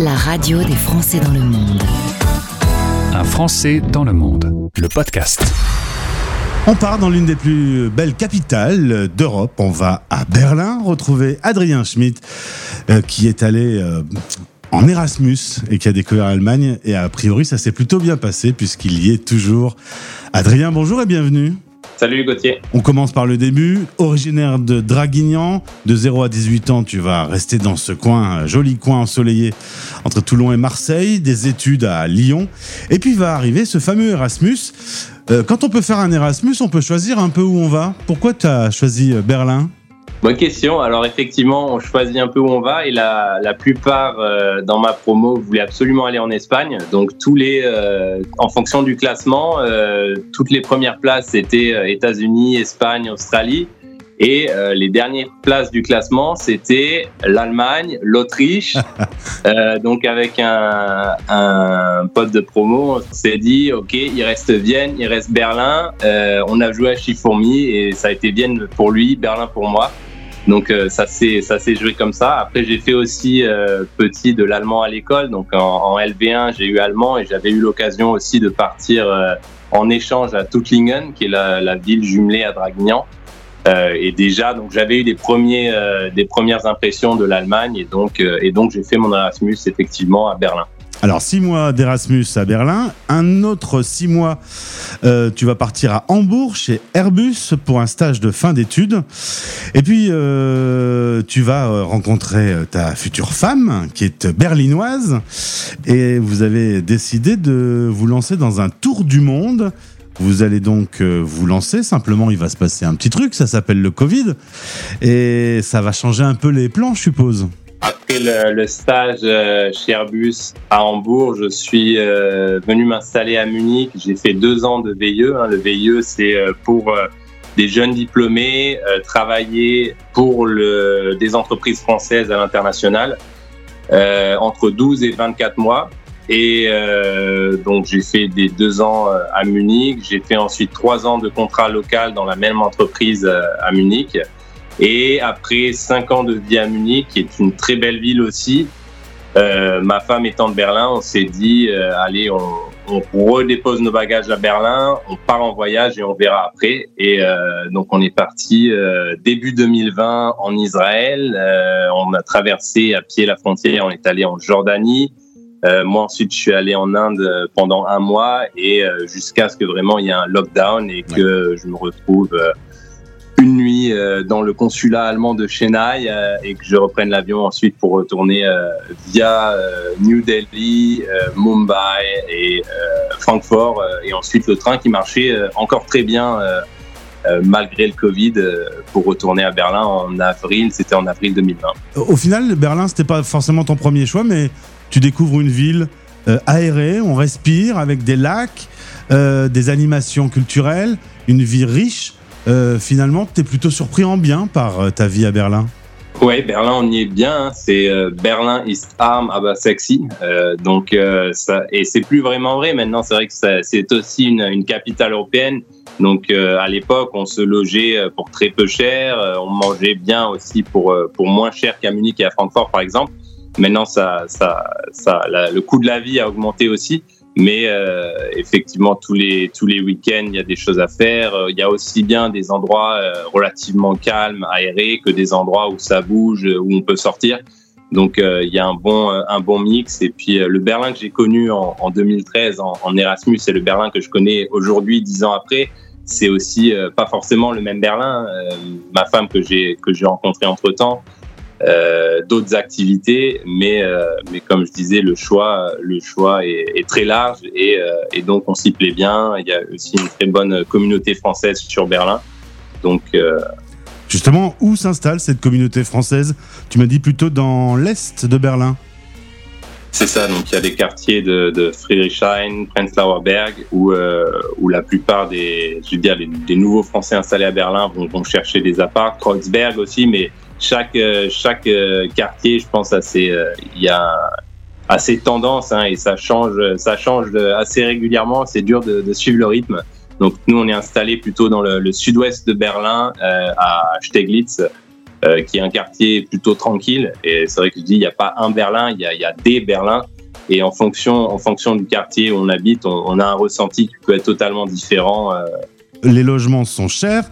la radio des Français dans le monde. Un Français dans le monde, le podcast. On part dans l'une des plus belles capitales d'Europe. On va à Berlin retrouver Adrien Schmitt, euh, qui est allé euh, en Erasmus et qui a découvert l'Allemagne. Et a priori, ça s'est plutôt bien passé puisqu'il y est toujours. Adrien, bonjour et bienvenue. Salut Gauthier. On commence par le début. Originaire de Draguignan, de 0 à 18 ans, tu vas rester dans ce coin, joli coin ensoleillé entre Toulon et Marseille, des études à Lyon. Et puis va arriver ce fameux Erasmus. Euh, quand on peut faire un Erasmus, on peut choisir un peu où on va. Pourquoi tu as choisi euh, Berlin? Bonne question. Alors effectivement, on choisit un peu où on va et la, la plupart euh, dans ma promo voulaient absolument aller en Espagne. Donc tous les, euh, en fonction du classement, euh, toutes les premières places étaient États-Unis, Espagne, Australie. Et les dernières places du classement, c'était l'Allemagne, l'Autriche. donc avec un, un, pote de promo, on s'est dit, OK, il reste Vienne, il reste Berlin. on a joué à Chifourmi et ça a été Vienne pour lui, Berlin pour moi. Donc euh, ça s'est ça s'est joué comme ça. Après j'ai fait aussi euh, petit de l'allemand à l'école. Donc en, LV1 j'ai eu allemand et j'avais eu l'occasion aussi de partir euh, en échange à Tuttlingen, qui est la, la ville jumelée à Draguignan. Et déjà donc j'avais eu des premiers des premières impressions de l'Allemagne et donc et donc j'ai fait mon Erasmus effectivement à Berlin. Alors, six mois d'Erasmus à Berlin. Un autre six mois, euh, tu vas partir à Hambourg chez Airbus pour un stage de fin d'études. Et puis, euh, tu vas euh, rencontrer ta future femme, qui est berlinoise. Et vous avez décidé de vous lancer dans un tour du monde. Vous allez donc vous lancer. Simplement, il va se passer un petit truc. Ça s'appelle le Covid. Et ça va changer un peu les plans, je suppose. Après le, stage euh, chez Airbus à Hambourg, je suis euh, venu m'installer à Munich. J'ai fait deux ans de VIE. Hein. Le VIE, c'est euh, pour des jeunes diplômés travailler pour des entreprises françaises à l'international entre 12 et 24 mois. Et donc j'ai fait des deux ans à Munich. J'ai fait ensuite trois ans de contrat local dans la même entreprise à Munich. Et après cinq ans de vie à Munich, qui est une très belle ville aussi, euh, ma femme étant de Berlin, on s'est dit, euh, allez, on, on, redépose nos bagages à Berlin, on part en voyage et on verra après. Et euh, donc on est parti euh, début 2020 en Israël. Euh, on a traversé à pied la frontière, on est allé en Jordanie. Moi ensuite, je suis allé en Inde pendant un mois et jusqu'à ce que vraiment il y ait un lockdown et que je me retrouve une nuit euh, dans le consulat allemand de Chennai euh, et que je reprenne l'avion ensuite pour retourner euh, via New Delhi, Mumbai et Francfort et ensuite le train qui marchait encore très bien malgré le Covid pour retourner à Berlin en avril, c'était en avril 2020. Au final, Berlin, c'était pas forcément ton premier choix, mais tu découvres une ville aérée, on respire avec des lacs, des animations culturelles, une vie riche. Euh, finalement, tu es plutôt surpris en bien par euh, ta vie à Berlin. Ouais, Berlin, on y est bien. Hein. C'est euh, Berlin is arm, aber sexy. donc, ça, et c'est plus vraiment vrai maintenant. C'est vrai que c'est aussi une, une, capitale européenne. Donc, à l'époque, on se logeait pour très peu cher. on mangeait bien aussi pour pour moins cher qu'à Munich et à Francfort, par exemple. Maintenant, ça, ça, ça, le coût de la vie a augmenté aussi. Mais euh, effectivement, tous les tous les week-ends, il y a des choses à faire. Il y a aussi bien des endroits euh, relativement calmes, aérés, que des endroits où ça bouge, où on peut sortir. Donc euh, il y a un bon un bon mix. Et puis le Berlin que j'ai connu en, en 2013 en, en, Erasmus, c'est le Berlin que je connais aujourd'hui, dix ans après. C'est aussi pas forcément le même Berlin. ma femme que j'ai rencontrée entre temps euh, d'autres activités, mais euh, mais comme je disais, le choix le choix est, est très large et, euh, et donc on s'y plaît bien. Il y a aussi une très bonne communauté française sur Berlin, donc. Justement, où s'installe cette communauté française? Tu m'as dit plutôt dans l'est de Berlin. C'est ça, donc il y a des quartiers de, de Friedrichshain, Prenzlauer Berg, où, euh, où la plupart des, je veux dire, des nouveaux Français installés à Berlin vont, vont chercher des apparts, Kreuzberg aussi, mais chaque euh, chaque euh, quartier, je pense, assez, euh, il y a assez tendance hein, et ça change, ça change assez régulièrement. C'est dur de, de, suivre le rythme. Donc nous, on est installé plutôt dans le, le sud-ouest de Berlin, à Steglitz, euh, qui est un quartier plutôt tranquille. Et c'est vrai que je dis, il n'y a pas un Berlin, il y a, y a des Berlins. Et en fonction, en fonction du quartier où on habite, on, on a un ressenti qui peut être totalement différent. euh, Les logements sont chers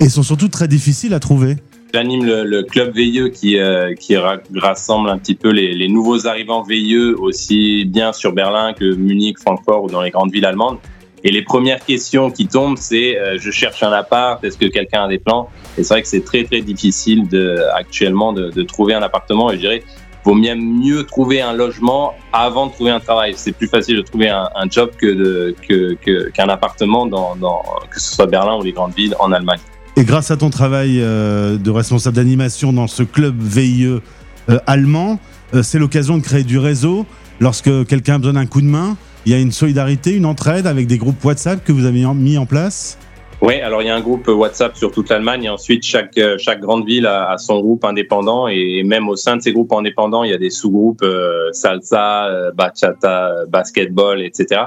et sont surtout très difficiles à trouver. J'anime le, le club veilleux qui, euh, qui ra- rassemble un petit peu les, les nouveaux arrivants veilleux aussi bien sur Berlin que Munich, Francfort ou dans les grandes villes allemandes. Et les premières questions qui tombent, c'est euh, je cherche un appart, est-ce que quelqu'un a des plans? Et c'est vrai que c'est très très difficile de, actuellement de, de trouver un appartement. Et je dirais, vaut bien mieux trouver un logement avant de trouver un travail. C'est plus facile de trouver un, un job que que que- qu'un appartement dans, dans que ce soit Berlin ou les grandes villes en Allemagne. Et grâce à ton travail euh, de responsable d'animation dans ce club VIE euh, allemand, euh, c'est l'occasion de créer du réseau. Lorsque quelqu'un a besoin d'un coup de main, il y a une solidarité, une entraide avec des groupes WhatsApp que vous avez mis en place. Oui, alors il y a un groupe WhatsApp sur toute l'Allemagne et ensuite chaque chaque grande ville a, son groupe indépendant et même au sein de ces groupes indépendants, il y a des sous-groupes salsa, bachata, basketball, etc.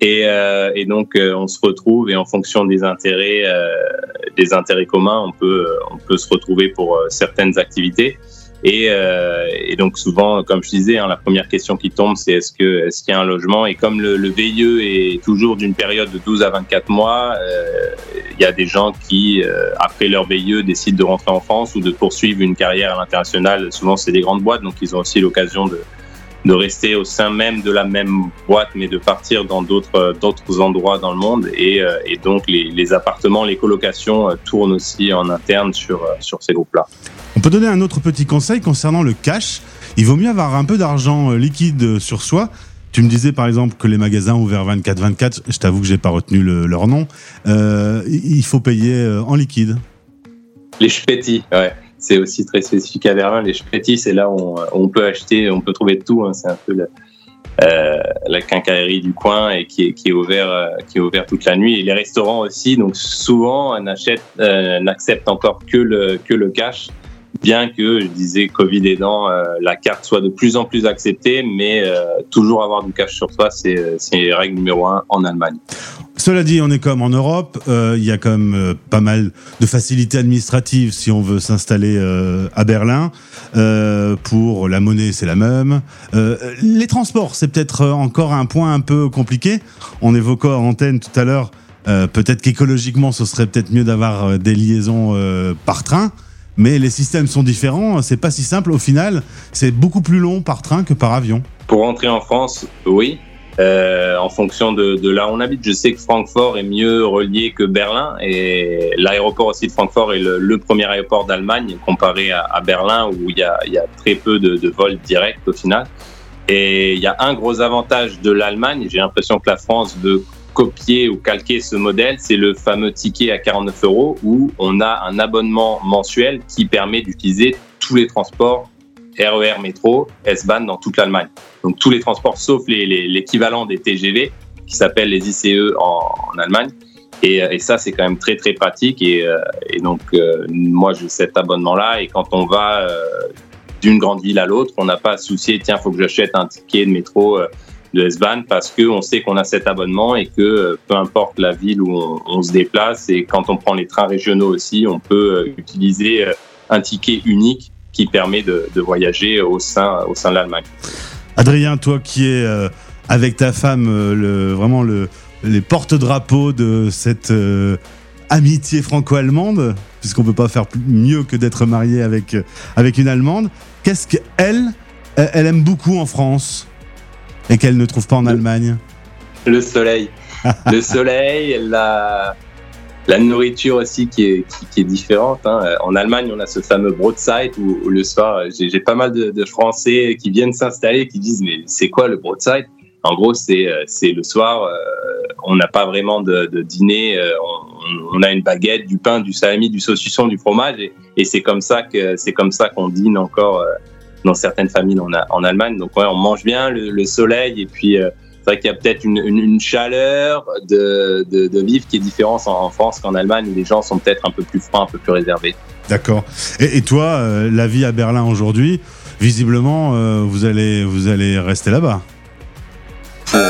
Et, donc on se retrouve et en fonction des intérêts des intérêts communs, on peut on peut se retrouver pour euh, certaines activités. Et, euh, et donc souvent, comme je disais, hein, la première question qui tombe, c'est est-ce que est-ce qu'il y a un logement? Et comme le, le VIE est toujours d'une période de 12 à 24 mois, euh, il y a des gens qui, euh, après leur VIE, décident de rentrer en France ou de poursuivre une carrière à l'international. Souvent, c'est des grandes boîtes, donc ils ont aussi l'occasion de de rester au sein même de la même boîte, mais de partir dans d'autres d'autres endroits dans le monde. Et, euh, et donc les, les appartements, les colocations euh, tournent aussi en interne sur euh, sur ces groupes-là. On peut donner un autre petit conseil concernant le cash. Il vaut mieux avoir un peu d'argent euh, liquide euh, sur soi. Tu me disais par exemple que les magasins ouverts 24-24, je t'avoue que j'ai pas retenu le- leur nom, euh, il faut payer euh, en liquide. Les Spetti, ouais. C'est aussi très spécifique à Berlin. Les Spetti, c'est là où on, peut acheter, on peut trouver tout. hein. C'est un peu euh, la quincaillerie du coin et qui est, qui ouvert, euh, qui est ouvert toute la nuit. Et les restaurants aussi. Donc souvent, on achète, euh, n'accepte encore que le que le cash. Bien que, je disais, Covid aidant, la carte soit de plus en plus acceptée, mais toujours avoir du cash sur soi, c'est c'est règle numéro un en Allemagne. Cela dit, on est comme en Europe, euh, il y a quand même euh, pas mal de facilités administratives si on veut s'installer euh, à Berlin. Euh, pour la monnaie, c'est la même. Les transports, c'est peut-être encore un point un peu compliqué. On évoquait en antenne tout à l'heure, peut-être qu'écologiquement, ce serait peut-être mieux d'avoir des liaisons par train. Mais les systèmes sont différents, c'est pas si simple. Au final, c'est beaucoup plus long par train que par avion. Pour rentrer en France, oui. Euh, en fonction de, de là où on habite, je sais que Francfort est mieux relié que Berlin et l'aéroport aussi de Francfort est le, premier aéroport d'Allemagne comparé à, Berlin où il y a, y a très peu de, de vols directs au final. Et il y a un gros avantage de l'Allemagne, j'ai l'impression que la France veut copier ou calquer ce modèle, c'est le fameux ticket à 49 euros où on a un abonnement mensuel qui permet d'utiliser tous les transports RER métro, S-Bahn dans toute l'Allemagne. Donc tous les transports sauf l'équivalent des TGV qui s'appellent les ICE en, Allemagne. Et, euh, et ça, c'est quand même très très pratique. Et, euh, donc euh, moi, j'ai cet abonnement-là. Et quand on va d'une grande ville à l'autre, on n'a pas à se soucier. Tiens, faut que j'achète un ticket de métro de S-Bahn parce que on sait qu'on a cet abonnement et que peu importe la ville où on, se déplace et quand on prend les trains régionaux aussi, on peut utiliser un ticket unique qui permet de, de voyager au sein au sein de l'Allemagne. Adrien, toi qui es euh, avec ta femme euh, le, vraiment le, les porte-drapeaux de cette euh, amitié franco-allemande, puisqu'on peut pas faire mieux que d'être marié avec, avec une Allemande, qu'est-ce qu'elle, elle elle aime beaucoup en France et qu'elle ne trouve pas en Allemagne? Le soleil. le soleil, la, la nourriture aussi qui est, différente. hein. En Allemagne, on a ce fameux Brotzeit où, le soir, j'ai j'ai pas mal de, Français qui viennent s'installer qui disent mais c'est quoi le Brotzeit En gros, c'est euh, le soir, euh, on n'a pas vraiment de, dîner, euh, on, a une baguette, du pain, du salami, du saucisson, du fromage et, c'est comme ça que c'est comme ça qu'on dîne encore euh, dans certaines familles en, en Allemagne. Donc on mange bien le, le soleil et puis euh, c'est vrai qu'il y a peut-être une, une, une chaleur de, de, de vivre qui est différente en, en France qu'en Allemagne où les gens sont peut-être un peu plus froids, un peu plus réservés. D'accord. Et, et toi, euh, la vie à Berlin aujourd'hui, visiblement, euh, vous, allez, vous allez rester là-bas. Ouais,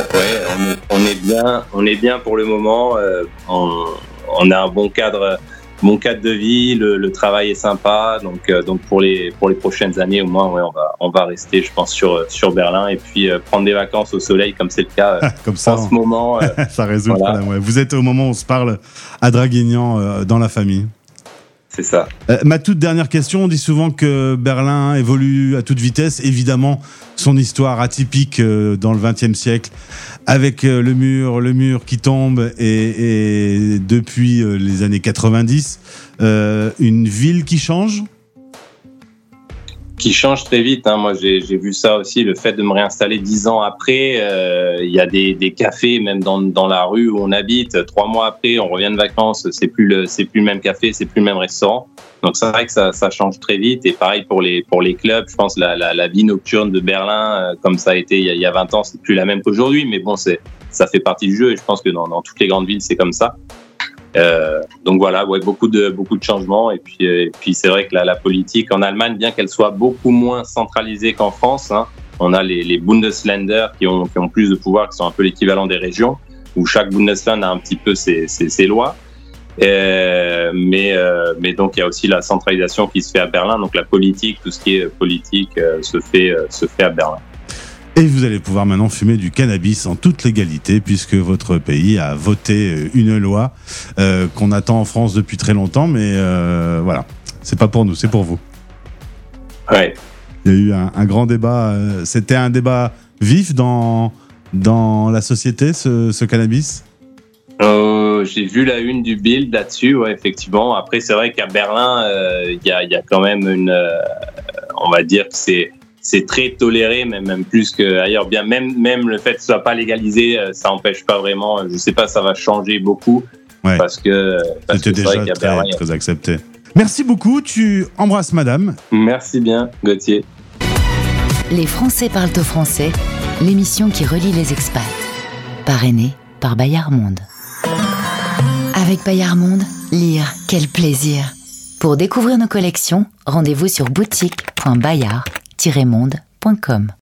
on est, on est bien, on est bien pour le moment. euh, on, on a un bon cadre bon cadre de vie, le, travail est sympa, donc donc pour les pour les prochaines années au moins, ouais, on va on va rester, je pense, sur sur Berlin et puis prendre des vacances au soleil comme c'est le cas comme ça, en ce moment. ça résout le problème. Vous êtes au moment où on se parle à Draguignan dans la famille. Euh, ma toute dernière question, on dit souvent que Berlin évolue à toute vitesse. Évidemment, son histoire atypique euh, dans le XXe siècle, avec euh, le mur, le mur qui tombe, et, et depuis les années 90, une ville qui change? Qui change très vite. Hein. Moi, j'ai vu ça aussi, le fait de me réinstaller dix ans après. Euh, il y a des, des, cafés, même dans, dans, la rue où on habite. Trois mois après, on revient de vacances, c'est plus le, c'est plus le même café, c'est plus le même restaurant. Donc c'est vrai que ça, ça, change très vite. Et pareil pour les pour les clubs. Je pense la, la, la vie nocturne de Berlin, euh, comme ça a été il y a, il y a 20 ans, c'est plus la même qu'aujourd'hui. Mais bon, c'est ça fait partie du jeu. Et je pense que dans, dans toutes les grandes villes, c'est comme ça. Euh, donc voilà, ouais, beaucoup de beaucoup de changements et puis euh, et puis c'est vrai que la, la, politique en Allemagne, bien qu'elle soit beaucoup moins centralisée qu'en France, hein, on a les, les Bundesländer qui ont qui ont plus de pouvoir, qui sont un peu l'équivalent des régions, où chaque Bundesland a un petit peu ses ses, ses lois. Euh, mais euh, mais donc il y a aussi la centralisation qui se fait à Berlin, donc la politique, tout ce qui est politique euh, se fait se fait à Berlin. Et vous allez pouvoir maintenant fumer du cannabis en toute légalité puisque votre pays a voté euh, une loi euh, qu'on attend en France depuis très longtemps, mais euh, voilà, c'est pas pour nous, c'est pour vous. Ouais. Il y a eu un, un grand débat. Euh, C'était un débat vif dans dans la société, ce, ce cannabis? J'ai vu la une du Bild là-dessus, ouais, effectivement. Après, c'est vrai qu'à Berlin, il y, a, y, a, quand même une, on va dire que c'est c'est très toléré, même, même plus qu'ailleurs. Bien, même, même le fait que ce soit pas légalisé, euh, ça empêche pas vraiment. Je sais pas, ça va changer beaucoup. Ouais. Parce que. C'était déjà vrai très, très accepté. Merci beaucoup. Tu embrasses madame. Merci bien, Gauthier. Les Français parlent au français, l'émission qui relie les expats. Parrainée par Bayard Monde. Avec Bayard Monde, lire, quel plaisir. Pour découvrir nos collections, rendez-vous sur boutique.bayard.com monde.com